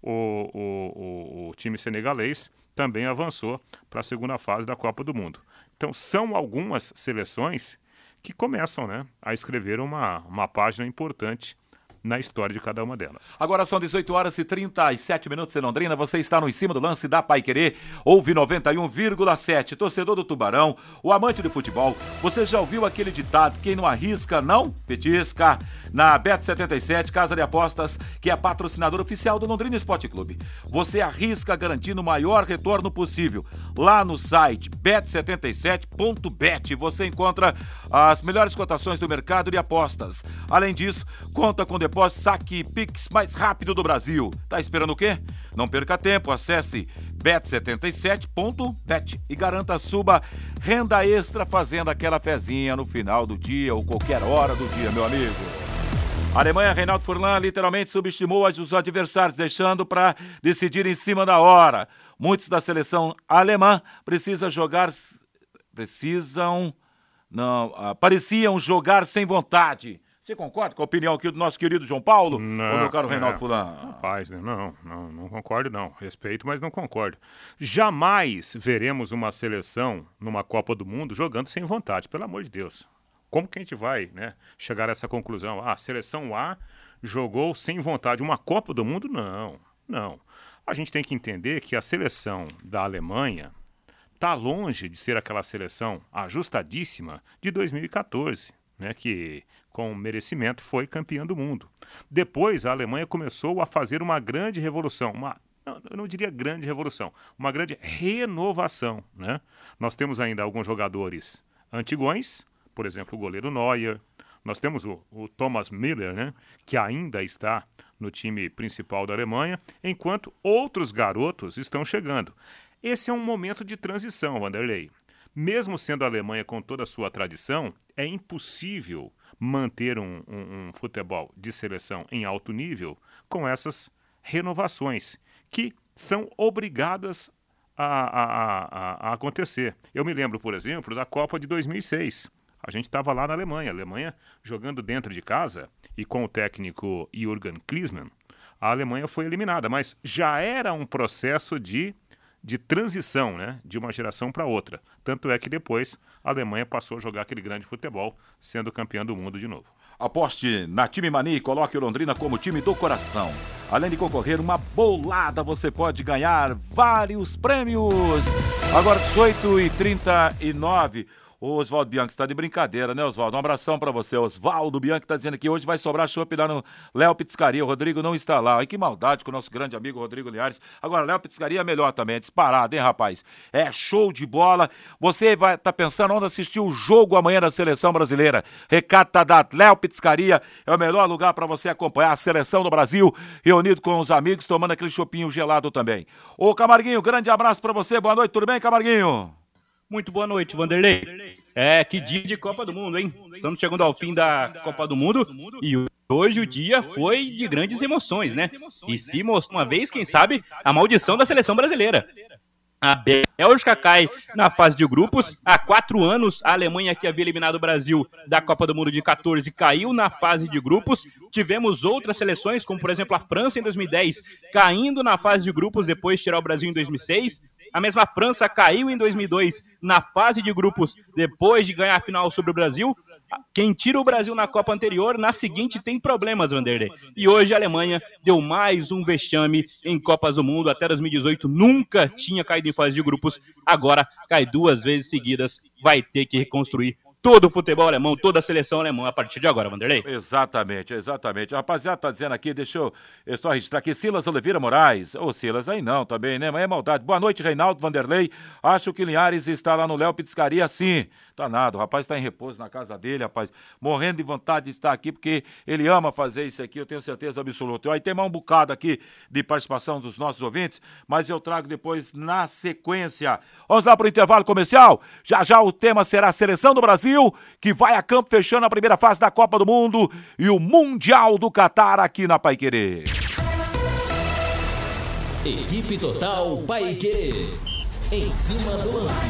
o, o, o, o time senegalês também avançou para a segunda fase da Copa do Mundo. Então são algumas seleções que começam né, a escrever uma, uma página importante na história de cada uma delas. Agora são 18 horas e 37 minutos em Londrina. Você está no em cima do lance da Pai Querer. Ouve 91,7. Torcedor do Tubarão, o amante de futebol. Você já ouviu aquele ditado: quem não arrisca, não petisca? Na Bet77, casa de apostas, que é a patrocinadora oficial do Londrina Esporte Clube. Você arrisca garantindo o maior retorno possível. Lá no site bet77.bet você encontra as melhores cotações do mercado de apostas. Além disso, conta com depósito saque Pix mais rápido do Brasil. Tá esperando o quê? Não perca tempo, acesse bet77.bet e garanta suba renda extra fazendo aquela fezinha no final do dia ou qualquer hora do dia, meu amigo. A Alemanha, Reinaldo Furlan literalmente subestimou os adversários, deixando para decidir em cima da hora. Muitos da seleção alemã precisam jogar, precisam, não, ah, pareciam jogar sem vontade. Você concorda com a opinião aqui do nosso querido João Paulo? Não, ou meu caro é, Reinaldo Fulan? Rapaz, né? não, não, não concordo não. Respeito, mas não concordo. Jamais veremos uma seleção numa Copa do Mundo jogando sem vontade, pelo amor de Deus. Como que a gente vai né, chegar a essa conclusão? Ah, a seleção A jogou sem vontade. Uma Copa do Mundo? Não, não. A gente tem que entender que a seleção da Alemanha está longe de ser aquela seleção ajustadíssima de 2014, né, que com merecimento foi campeã do mundo. Depois a Alemanha começou a fazer uma grande revolução, uma eu não diria grande revolução, uma grande renovação. Né? Nós temos ainda alguns jogadores antigões, por exemplo, o goleiro Neuer. Nós temos o, o Thomas Miller, né, que ainda está no time principal da Alemanha, enquanto outros garotos estão chegando. Esse é um momento de transição, Vanderlei. Mesmo sendo a Alemanha com toda a sua tradição, é impossível manter um, um, um futebol de seleção em alto nível com essas renovações, que são obrigadas a, a, a, a, acontecer. Eu me lembro, por exemplo, da Copa de 2006. A gente estava lá na Alemanha, a Alemanha jogando dentro de casa e com o técnico Jürgen Klinsmann, a Alemanha foi eliminada, mas já era um processo de, de transição, né, de uma geração para outra. Tanto é que depois a Alemanha passou a jogar aquele grande futebol, sendo campeã do mundo de novo. Aposte na Time Mani e coloque o Londrina como time do coração. Além de concorrer uma bolada, você pode ganhar vários prêmios. Agora 18 e 39 o Oswaldo Bianchi está de brincadeira, né, Oswaldo? Um abração para você. Oswaldo Bianchi está dizendo que hoje vai sobrar chopp lá no Léo Pizzaria. O Rodrigo não está lá. Ai, que maldade com o nosso grande amigo Rodrigo Liares. Agora, Léo Pizzaria é melhor também, é disparado, hein, rapaz? É show de bola. Você vai tá pensando onde assistir o jogo amanhã da seleção brasileira. Recado tá dado. Léo Pizzaria é o melhor lugar para você acompanhar a seleção do Brasil, reunido com os amigos, tomando aquele chopinho gelado também. Ô, Camarguinho, grande abraço para você. Boa noite, tudo bem, Camarguinho? Muito boa noite, Vanderlei. É, que dia de Copa do Mundo, hein? Estamos chegando ao fim da Copa do Mundo e hoje o dia foi de grandes emoções, né? E se mostrou uma vez, quem sabe, a maldição da seleção brasileira. A Bélgica cai na fase de grupos. Há quatro anos, a Alemanha, que havia eliminado o Brasil da Copa do Mundo de 14, caiu na fase de grupos. Tivemos outras seleções, como por exemplo a França em 2010, caindo na fase de grupos depois de tirar o Brasil em 2006. A mesma França caiu em 2002 na fase de grupos depois de ganhar a final sobre o Brasil. Quem tira o Brasil na Copa anterior, na seguinte tem problemas, Vanderlei. E hoje a Alemanha deu mais um vexame em Copas do Mundo. Até 2018 nunca tinha caído em fase de grupos. Agora cai duas vezes seguidas. Vai ter que reconstruir todo o futebol alemão, toda a seleção alemã a partir de agora, Vanderlei. Exatamente, exatamente. A rapaziada tá dizendo aqui, deixa eu, só registrar aqui, Silas Oliveira Moraes. Ô, Silas, aí não também, né? Mas é maldade. Boa noite, Reinaldo Vanderlei. Acho que Linhares está lá no Léo Pizzaria, sim. Tá nada, o rapaz está em repouso na casa dele, rapaz. Morrendo de vontade de estar aqui, porque ele ama fazer isso aqui, eu tenho certeza absoluta. Aí tem mais um bocado aqui de participação dos nossos ouvintes, mas eu trago depois na sequência. Vamos lá para o intervalo comercial? Já já o tema será a seleção do Brasil Brasil, que vai a campo fechando a primeira fase da Copa do Mundo e o Mundial do Catar aqui na Paiquerê. Equipe Total Paiquerê. Em cima do lance.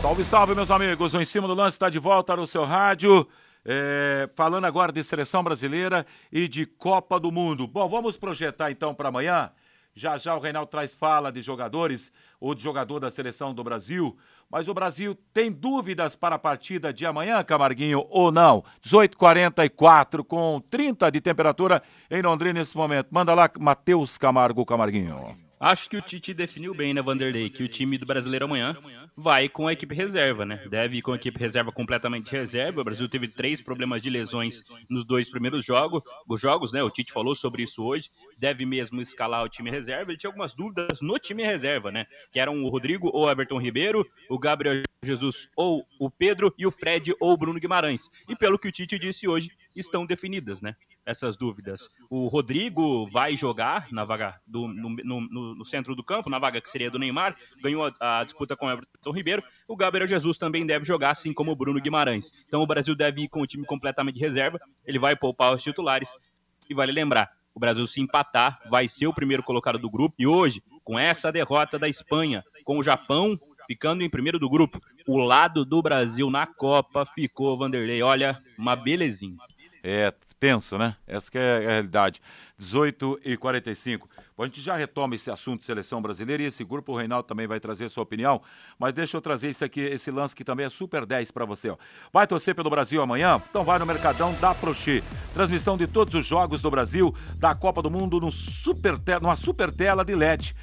Salve, salve, meus amigos. O Em Cima do Lance está de volta no seu rádio. É, falando agora de seleção brasileira e de Copa do Mundo. Bom, vamos projetar então para amanhã. Já já o Reinaldo traz fala de jogadores ou de jogador da seleção do Brasil. Mas o Brasil tem dúvidas para a partida de amanhã, Camarguinho, ou não? 18h44 com 30 de temperatura em Londrina nesse momento. Manda lá, Matheus Camargo Camarguinho. Acho que o Tite definiu bem, né, Vanderlei, que o time do brasileiro amanhã vai com a equipe reserva, né? Deve ir com a equipe reserva completamente reserva. O Brasil teve três problemas de lesões nos dois primeiros jogos. Os jogos, né? O Tite falou sobre isso hoje. Deve mesmo escalar o time reserva. Ele tinha algumas dúvidas no time reserva, né? Que eram o Rodrigo ou Everton Ribeiro, o Gabriel Jesus ou o Pedro e o Fred ou o Bruno Guimarães. E pelo que o Tite disse hoje, estão definidas, né? Essas dúvidas. O Rodrigo vai jogar na vaga do, no, no, no centro do campo, na vaga que seria do Neymar, ganhou a, a disputa com o Everton Ribeiro. O Gabriel Jesus também deve jogar, assim como o Bruno Guimarães. Então o Brasil deve ir com o time completamente de reserva, ele vai poupar os titulares. E vale lembrar, o Brasil se empatar, vai ser o primeiro colocado do grupo. E hoje, com essa derrota da Espanha, com o Japão ficando em primeiro do grupo, o lado do Brasil na Copa ficou, Vanderlei, olha, uma belezinha. É tenso, né? Essa é a realidade. 18 e 45. Bom, a gente já retoma esse assunto de seleção brasileira e esse grupo, o Reinaldo também vai trazer sua opinião, mas deixa eu trazer esse aqui, esse lance que também é super 10 para você. Ó. Vai torcer pelo Brasil amanhã? Então vai no Mercadão da Prochê. Transmissão de todos os jogos do Brasil, da Copa do Mundo, no super numa super tela de LED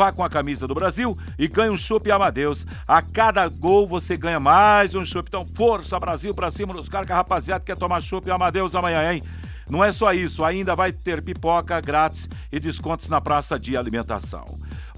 Vá com a camisa do Brasil e ganhe um chopp Amadeus. A cada gol você ganha mais um chopp. Então, força Brasil pra cima dos caras que a rapaziada quer tomar chopp Amadeus amanhã, hein? Não é só isso, ainda vai ter pipoca grátis e descontos na praça de alimentação.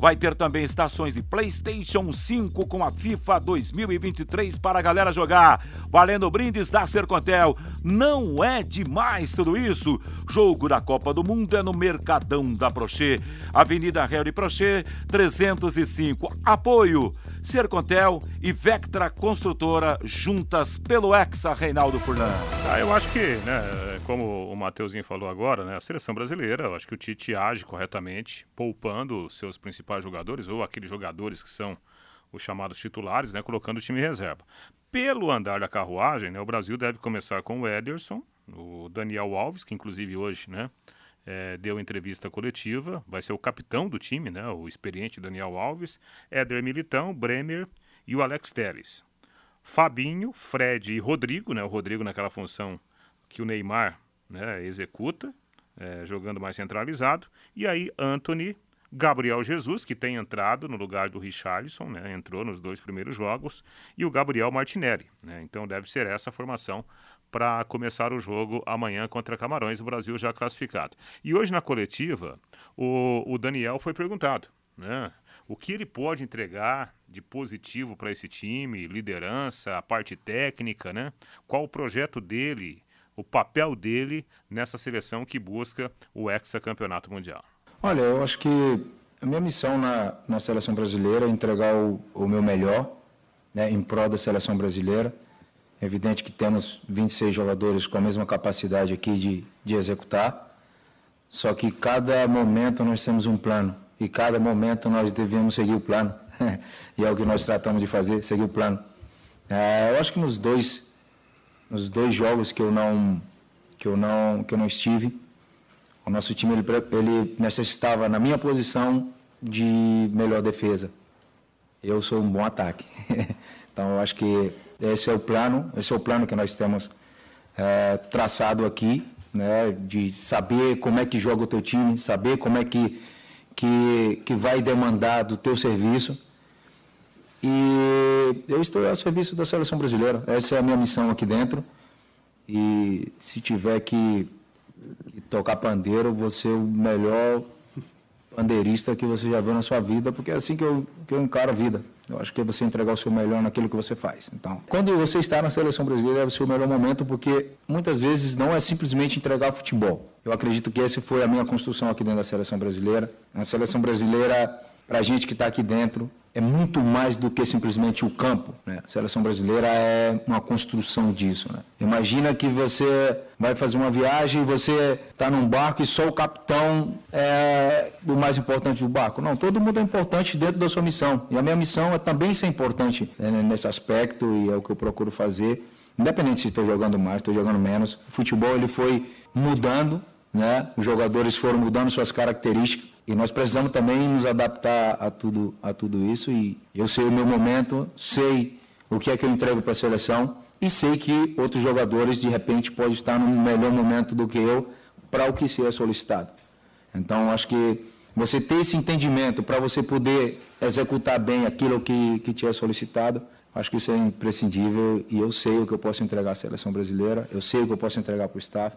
Vai ter também estações de PlayStation 5 com a FIFA 2023 para a galera jogar. Valendo brindes da Sercontel. Não é demais tudo isso? Jogo da Copa do Mundo é no Mercadão da Prochê. Avenida Harry Prochê, 305. Apoio Sercontel e Vectra Construtora juntas pelo Hexa Reinaldo Furlan. Ah, eu acho que, né, como o Mateuzinho falou agora, né, a seleção brasileira, eu acho que o Tite age corretamente, poupando seus principais jogadores ou aqueles jogadores que são os chamados titulares, né, colocando o time em reserva. Pelo andar da carruagem, né, o Brasil deve começar com o Ederson, o Daniel Alves, que inclusive hoje, né, é, deu entrevista coletiva, vai ser o capitão do time, né, o experiente Daniel Alves, Éder Militão, Bremer e o Alex Telles. Fabinho, Fred e Rodrigo, né, o Rodrigo naquela função que o Neymar né, executa, é, jogando mais centralizado, e aí Anthony, Gabriel Jesus, que tem entrado no lugar do Richarlison, né, entrou nos dois primeiros jogos, e o Gabriel Martinelli. Né, então deve ser essa a formação para começar o jogo amanhã contra Camarões, o Brasil já classificado. E hoje na coletiva, o, o Daniel foi perguntado, né? O que ele pode entregar de positivo para esse time, liderança, a parte técnica, né? Qual o projeto dele, o papel dele nessa seleção que busca o hexacampeonato mundial? Olha, eu acho que a minha missão na, na seleção brasileira é entregar o, o meu melhor né, em prol da seleção brasileira. É evidente que temos 26 jogadores com a mesma capacidade aqui de, de executar, só que cada momento nós temos um plano e cada momento nós devemos seguir o plano. e é o que nós tratamos de fazer, seguir o plano. É, eu acho que nos dois, nos dois jogos que eu não, que eu não, que eu não estive, o nosso time ele, ele necessitava na minha posição de melhor defesa. Eu sou um bom ataque. então eu acho que esse é o plano, esse é o plano que nós temos é, traçado aqui, né, de saber como é que joga o teu time, saber como é que, que, que vai demandar do teu serviço. E eu estou a serviço da seleção brasileira. Essa é a minha missão aqui dentro. E se tiver que, que tocar pandeiro, vou ser o melhor pandeirista que você já viu na sua vida, porque é assim que eu, que eu encaro a vida. Eu acho que é você entregar o seu melhor naquilo que você faz. Então, quando você está na seleção brasileira, é o seu melhor momento, porque muitas vezes não é simplesmente entregar futebol. Eu acredito que essa foi a minha construção aqui dentro da seleção brasileira. Na seleção brasileira, para a gente que está aqui dentro, é muito mais do que simplesmente o campo. Né? A seleção brasileira é uma construção disso. Né? Imagina que você vai fazer uma viagem e você está num barco e só o capitão é o mais importante do barco. Não, todo mundo é importante dentro da sua missão. E a minha missão é também ser importante né, nesse aspecto e é o que eu procuro fazer. Independente se estou jogando mais, estou jogando menos. O futebol ele foi mudando, né? os jogadores foram mudando suas características. E nós precisamos também nos adaptar a tudo, a tudo isso. E eu sei o meu momento, sei o que é que eu entrego para a seleção e sei que outros jogadores, de repente, podem estar no melhor momento do que eu para o que se é solicitado. Então, acho que você ter esse entendimento para você poder executar bem aquilo que, que te é solicitado, acho que isso é imprescindível e eu sei o que eu posso entregar à seleção brasileira, eu sei o que eu posso entregar para o staff.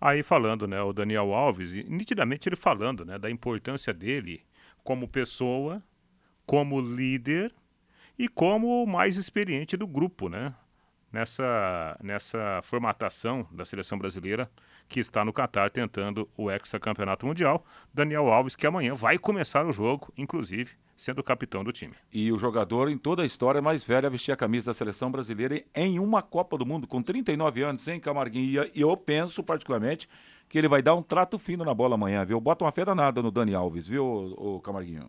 Aí falando, né, o Daniel Alves, nitidamente ele falando, né, da importância dele como pessoa, como líder e como o mais experiente do grupo, né? Nessa, nessa formatação da seleção brasileira que está no Catar tentando o hexacampeonato mundial. Daniel Alves, que amanhã vai começar o jogo, inclusive sendo capitão do time. E o jogador em toda a história mais velho a vestir a camisa da seleção brasileira em uma Copa do Mundo, com 39 anos, sem Camarguinho. E eu penso, particularmente, que ele vai dar um trato fino na bola amanhã, viu? Bota uma fé danada no Dani Alves, viu, o Camarguinho?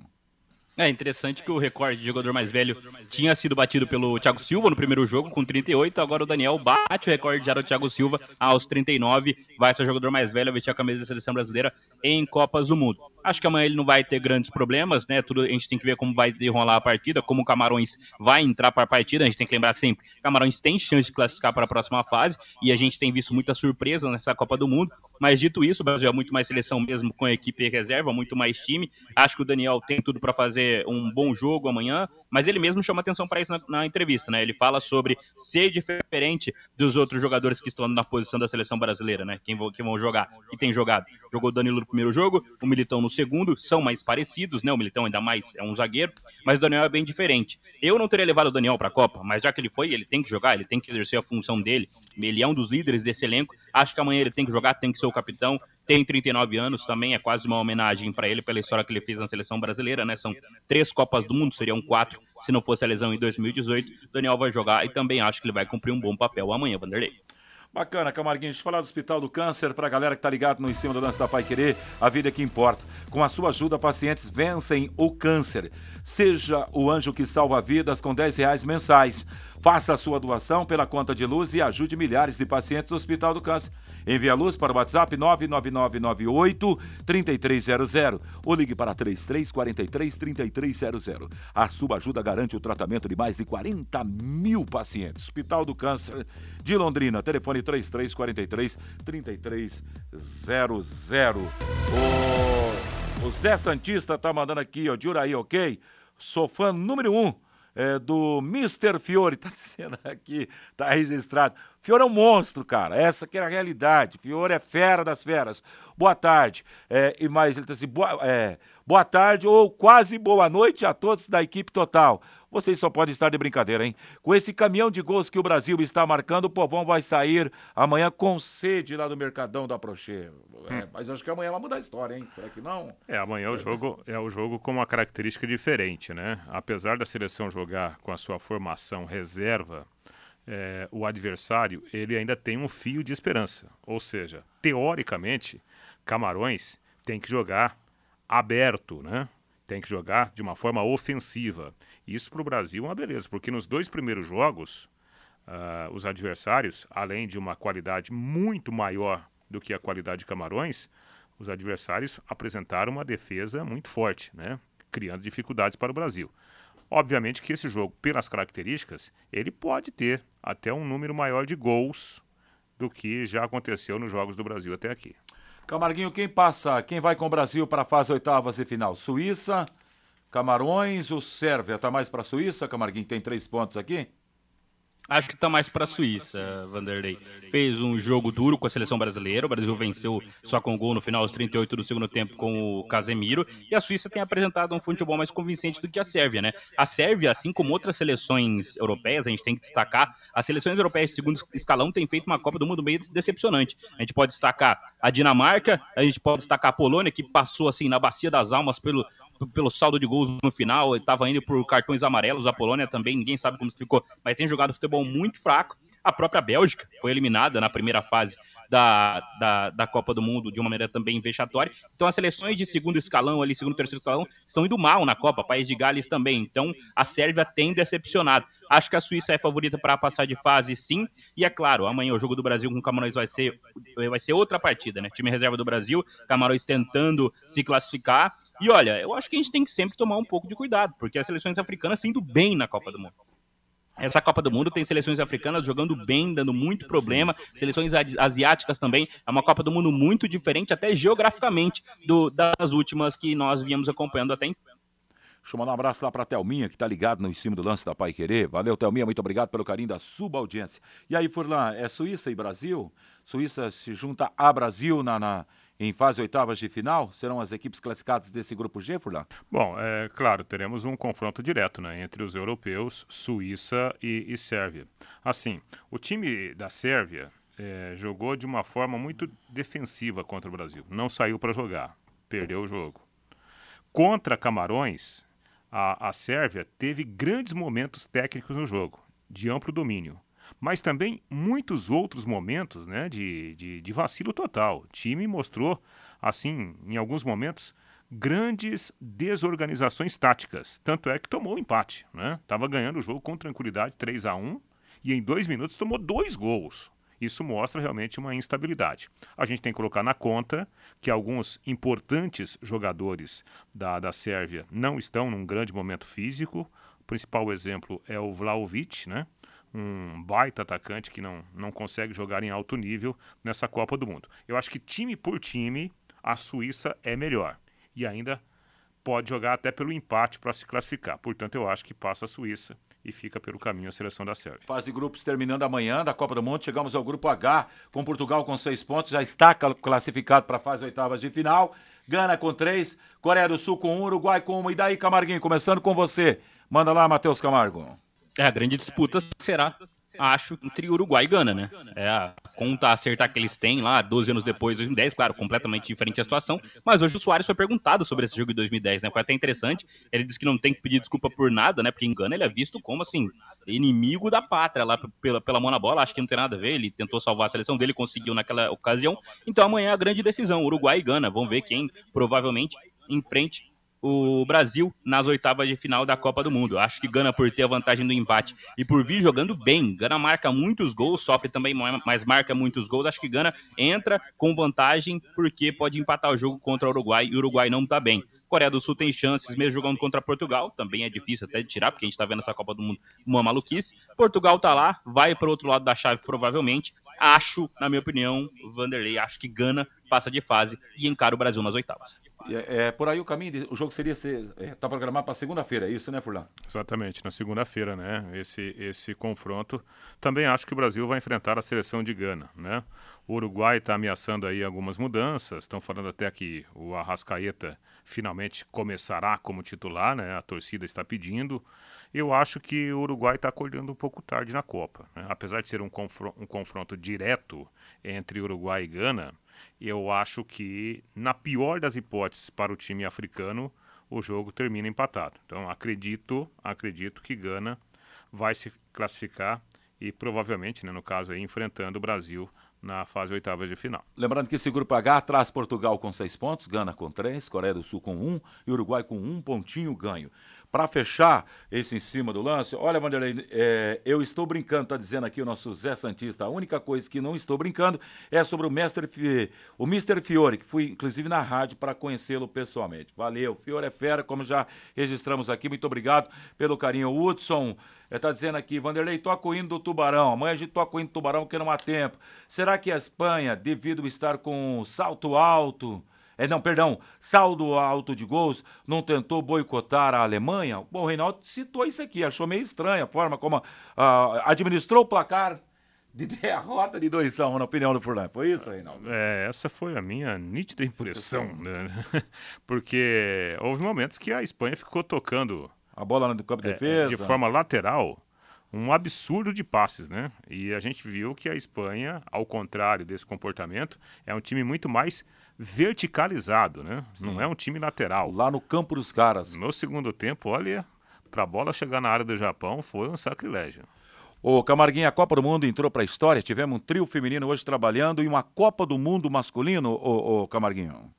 É interessante que o recorde de jogador mais velho tinha sido batido pelo Thiago Silva no primeiro jogo, com 38. Agora o Daniel bate o recorde já do Thiago Silva aos 39. Vai ser o jogador mais velho a vestir a camisa da seleção brasileira em Copas do Mundo. Acho que amanhã ele não vai ter grandes problemas, né? Tudo, a gente tem que ver como vai desenrolar a partida, como o Camarões vai entrar para a partida. A gente tem que lembrar sempre: Camarões tem chance de classificar para a próxima fase e a gente tem visto muita surpresa nessa Copa do Mundo. Mas dito isso, o Brasil é muito mais seleção mesmo com a equipe reserva, muito mais time. Acho que o Daniel tem tudo para fazer um bom jogo amanhã, mas ele mesmo chama atenção para isso na, na, entrevista, né? Ele fala sobre ser diferente dos outros jogadores que estão na posição da seleção brasileira, né? Quem vão, quem vão jogar, que tem jogado. Jogou o Danilo no primeiro jogo, o Militão no segundo, são mais parecidos, né? O Militão ainda mais é um zagueiro, mas o Daniel é bem diferente. Eu não teria levado o Daniel para a Copa, mas já que ele foi, ele tem que jogar, ele tem que exercer a função dele. Ele é um dos líderes desse elenco. Acho que amanhã ele tem que jogar, tem que ser o capitão. Tem 39 anos também, é quase uma homenagem para ele pela história que ele fez na seleção brasileira, né? São três Copas do Mundo, seriam quatro se não fosse a lesão em 2018. Daniel vai jogar e também acho que ele vai cumprir um bom papel amanhã, Vanderlei. Bacana, Camarguinho. Deixa eu falar do Hospital do Câncer para a galera que tá ligado no Em Cima do Lance da Pai Querer. A vida é que importa. Com a sua ajuda, pacientes vencem o câncer. Seja o anjo que salva vidas com 10 reais mensais. Faça a sua doação pela conta de luz e ajude milhares de pacientes do Hospital do Câncer. Envie a luz para o WhatsApp 99998 3300 ou ligue para 3343 3300. A sua ajuda garante o tratamento de mais de 40 mil pacientes. Hospital do Câncer de Londrina, telefone 3343 3300. O, o Zé Santista tá mandando aqui, ó, Juraí, ok? Sou fã número um é, do Mr. Fiore, tá dizendo aqui, tá registrado. Fiore é um monstro, cara. Essa que é a realidade. Fiore é fera das feras. Boa tarde. É, e mais, ele tá assim, boa, é, boa tarde ou quase boa noite a todos da equipe total. Vocês só podem estar de brincadeira, hein? Com esse caminhão de gols que o Brasil está marcando, o povão vai sair amanhã com sede lá do Mercadão da Prochê. É, hum. Mas acho que amanhã vai mudar a história, hein? Será que não? É, amanhã o jogo é o jogo com uma característica diferente, né? Apesar da seleção jogar com a sua formação reserva, é, o adversário ele ainda tem um fio de esperança. Ou seja, teoricamente, Camarões tem que jogar aberto, né? Tem que jogar de uma forma ofensiva. Isso para o Brasil é uma beleza, porque nos dois primeiros jogos, uh, os adversários, além de uma qualidade muito maior do que a qualidade de Camarões, os adversários apresentaram uma defesa muito forte, né? criando dificuldades para o Brasil. Obviamente que esse jogo, pelas características, ele pode ter até um número maior de gols do que já aconteceu nos jogos do Brasil até aqui. Camarguinho, quem passa, quem vai com o Brasil para a fase oitavas e final? Suíça, Camarões ou Sérvia? Tá mais para a Suíça, Camarguinho, tem três pontos aqui? Acho que está mais para a Suíça, Vanderlei. Fez um jogo duro com a seleção brasileira. O Brasil venceu só com gol no final aos 38 do segundo tempo com o Casemiro. E a Suíça tem apresentado um futebol mais convincente do que a Sérvia, né? A Sérvia, assim como outras seleções europeias, a gente tem que destacar, as seleções europeias de segundo escalão têm feito uma Copa do Mundo meio decepcionante. A gente pode destacar a Dinamarca, a gente pode destacar a Polônia, que passou assim na bacia das almas pelo pelo saldo de gols no final, estava indo por cartões amarelos, a Polônia também, ninguém sabe como ficou, mas tem jogado futebol muito fraco. A própria Bélgica foi eliminada na primeira fase da, da, da, Copa do Mundo de uma maneira também vexatória. Então as seleções de segundo escalão, ali, segundo terceiro escalão, estão indo mal na Copa, País de Gales também. Então a Sérvia tem decepcionado. Acho que a Suíça é favorita para passar de fase, sim. E é claro, amanhã o jogo do Brasil com o Camarões vai ser, vai ser outra partida, né? Time reserva do Brasil, Camarões tentando se classificar. E olha, eu acho que a gente tem que sempre tomar um pouco de cuidado, porque as seleções africanas indo bem na Copa do Mundo. Essa Copa do Mundo tem seleções africanas jogando bem, dando muito problema, seleções asiáticas também. É uma Copa do Mundo muito diferente, até geograficamente, do, das últimas que nós viemos acompanhando até então. Deixa eu mandar um abraço lá pra Thelminha, que tá ligado no em cima do lance da Pai Querer. Valeu, Thelminha, muito obrigado pelo carinho da subaudiência. E aí, Furlan, é Suíça e Brasil? Suíça se junta a Brasil na, na em fase oitavas de final? Serão as equipes classificadas desse grupo G, Furlan? Bom, é claro, teremos um confronto direto né, entre os europeus, Suíça e, e Sérvia. Assim, o time da Sérvia é, jogou de uma forma muito defensiva contra o Brasil. Não saiu para jogar, perdeu o jogo. Contra Camarões, a, a Sérvia teve grandes momentos técnicos no jogo, de amplo domínio. Mas também muitos outros momentos né, de, de, de vacilo total. O time mostrou, assim, em alguns momentos, grandes desorganizações táticas. Tanto é que tomou o empate. Estava né? ganhando o jogo com tranquilidade, 3 a 1 e em dois minutos tomou dois gols. Isso mostra realmente uma instabilidade. A gente tem que colocar na conta que alguns importantes jogadores da, da Sérvia não estão num grande momento físico. O principal exemplo é o Vlaovic, né? Um baita atacante que não, não consegue jogar em alto nível nessa Copa do Mundo. Eu acho que time por time, a Suíça é melhor. E ainda pode jogar até pelo empate para se classificar. Portanto, eu acho que passa a Suíça e fica pelo caminho a seleção da Sérvia. Fase de grupos terminando amanhã da Copa do Mundo. Chegamos ao grupo H com Portugal com seis pontos, já está classificado para a fase oitavas de final. Gana com três, Coreia do Sul com um, Uruguai com uma. E daí, Camarguinho, começando com você. Manda lá, Matheus Camargo. É, a grande disputa será, acho, entre Uruguai e Gana, né? É a conta acertar que eles têm lá, 12 anos depois, 2010, claro, completamente diferente a situação. Mas hoje o Soares foi perguntado sobre esse jogo de 2010, né? Foi até interessante. Ele disse que não tem que pedir desculpa por nada, né? Porque em Gana ele é visto como, assim, inimigo da pátria lá pela, pela mão na bola. Acho que não tem nada a ver. Ele tentou salvar a seleção dele, conseguiu naquela ocasião. Então amanhã é a grande decisão, Uruguai e Gana. Vamos ver quem provavelmente enfrente o Brasil nas oitavas de final da Copa do Mundo. Acho que Gana, por ter a vantagem do empate e por vir jogando bem, Gana marca muitos gols, sofre também, mas marca muitos gols. Acho que Gana entra com vantagem porque pode empatar o jogo contra o Uruguai e o Uruguai não está bem. Coreia do Sul tem chances, mesmo jogando contra Portugal, também é difícil até de tirar, porque a gente está vendo essa Copa do Mundo uma maluquice. Portugal tá lá, vai para o outro lado da chave provavelmente. Acho, na minha opinião, Vanderlei, acho que Gana passa de fase e encara o Brasil nas oitavas. É, é, por aí o caminho, o jogo seria ser, é, tá programado para segunda-feira, é isso, né, Furlan? Exatamente, na segunda-feira, né? Esse, esse confronto. Também acho que o Brasil vai enfrentar a seleção de Gana, né? O Uruguai está ameaçando aí algumas mudanças, estão falando até que o Arrascaeta finalmente começará como titular, né? A torcida está pedindo. Eu acho que o Uruguai está acordando um pouco tarde na Copa. Né? Apesar de ser um, um confronto direto entre Uruguai e Gana, eu acho que, na pior das hipóteses para o time africano, o jogo termina empatado. Então, acredito, acredito que Gana vai se classificar e provavelmente, né, no caso aí, enfrentando o Brasil na fase oitava de final. Lembrando que esse grupo H traz Portugal com seis pontos, Gana com três, Coreia do Sul com um e Uruguai com um pontinho ganho. Para fechar esse em cima do lance, olha, Vanderlei, é, eu estou brincando, está dizendo aqui o nosso Zé Santista. A única coisa que não estou brincando é sobre o mestre o Mr. Fiore, que fui inclusive na rádio para conhecê-lo pessoalmente. Valeu, Fiore é fera, como já registramos aqui. Muito obrigado pelo carinho. O Hudson está dizendo aqui, Vanderlei, toca o hino do Tubarão. Amanhã a gente toca o hino do Tubarão porque não há tempo. Será que a Espanha, devido estar com salto alto, é, não, perdão, saldo alto de gols, não tentou boicotar a Alemanha? Bom, o Reinaldo citou isso aqui, achou meio estranha a forma como uh, administrou o placar de derrota de 2 a 1 um, na opinião do Furlan. Foi isso, Reinaldo? É, essa foi a minha nítida impressão, né? Porque houve momentos que a Espanha ficou tocando a bola no campo de é, defesa de forma lateral um absurdo de passes, né? E a gente viu que a Espanha, ao contrário desse comportamento, é um time muito mais verticalizado, né? Sim. Não é um time lateral. Lá no campo dos caras. No segundo tempo, olha, para a bola chegar na área do Japão foi um sacrilégio. Ô Camarguinha, a Copa do Mundo entrou para a história. Tivemos um trio feminino hoje trabalhando e uma Copa do Mundo masculino, ô, ô Camarguinho.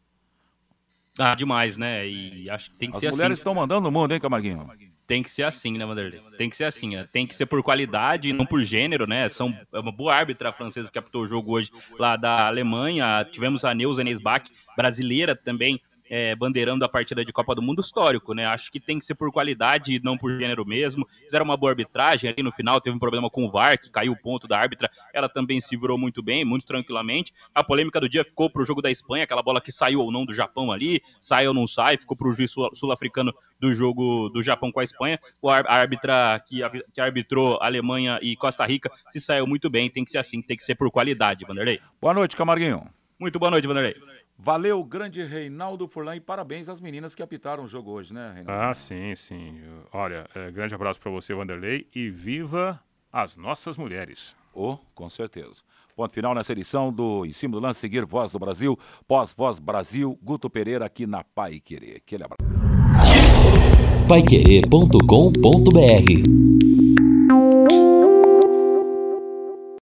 Ah, demais, né? E acho que tem que As ser assim. As mulheres estão mandando no mundo, hein, Camarguinho? Tem que ser assim, né, Vanderlei? Tem que ser assim. Né? Tem que ser por qualidade e não por gênero, né? São é uma boa árbitra francesa que apitou o jogo hoje lá da Alemanha. Tivemos a Neuza Nesbach, brasileira também, é, bandeirando a partida de Copa do Mundo histórico, né? Acho que tem que ser por qualidade e não por gênero mesmo. Fizeram uma boa arbitragem ali no final, teve um problema com o VAR, que caiu o ponto da árbitra. Ela também se virou muito bem, muito tranquilamente. A polêmica do dia ficou pro jogo da Espanha, aquela bola que saiu ou não do Japão ali, sai ou não sai, ficou pro juiz sul-africano do jogo do Japão com a Espanha. O árbitra que, que arbitrou Alemanha e Costa Rica se saiu muito bem, tem que ser assim, tem que ser por qualidade, Vanderlei. Boa noite, Camarguinho. Muito boa noite, Vanderlei. Valeu, grande Reinaldo Furlan e parabéns às meninas que apitaram o jogo hoje, né, Reinaldo? Ah, sim, sim. Olha, é, grande abraço para você, Vanderlei, e viva as nossas mulheres. Oh, com certeza. Ponto final nessa edição do Em Cima do Lance, seguir Voz do Brasil, pós-Voz Brasil, Guto Pereira aqui na Pai Querer. Aquele abraço. Paiquerê.com.br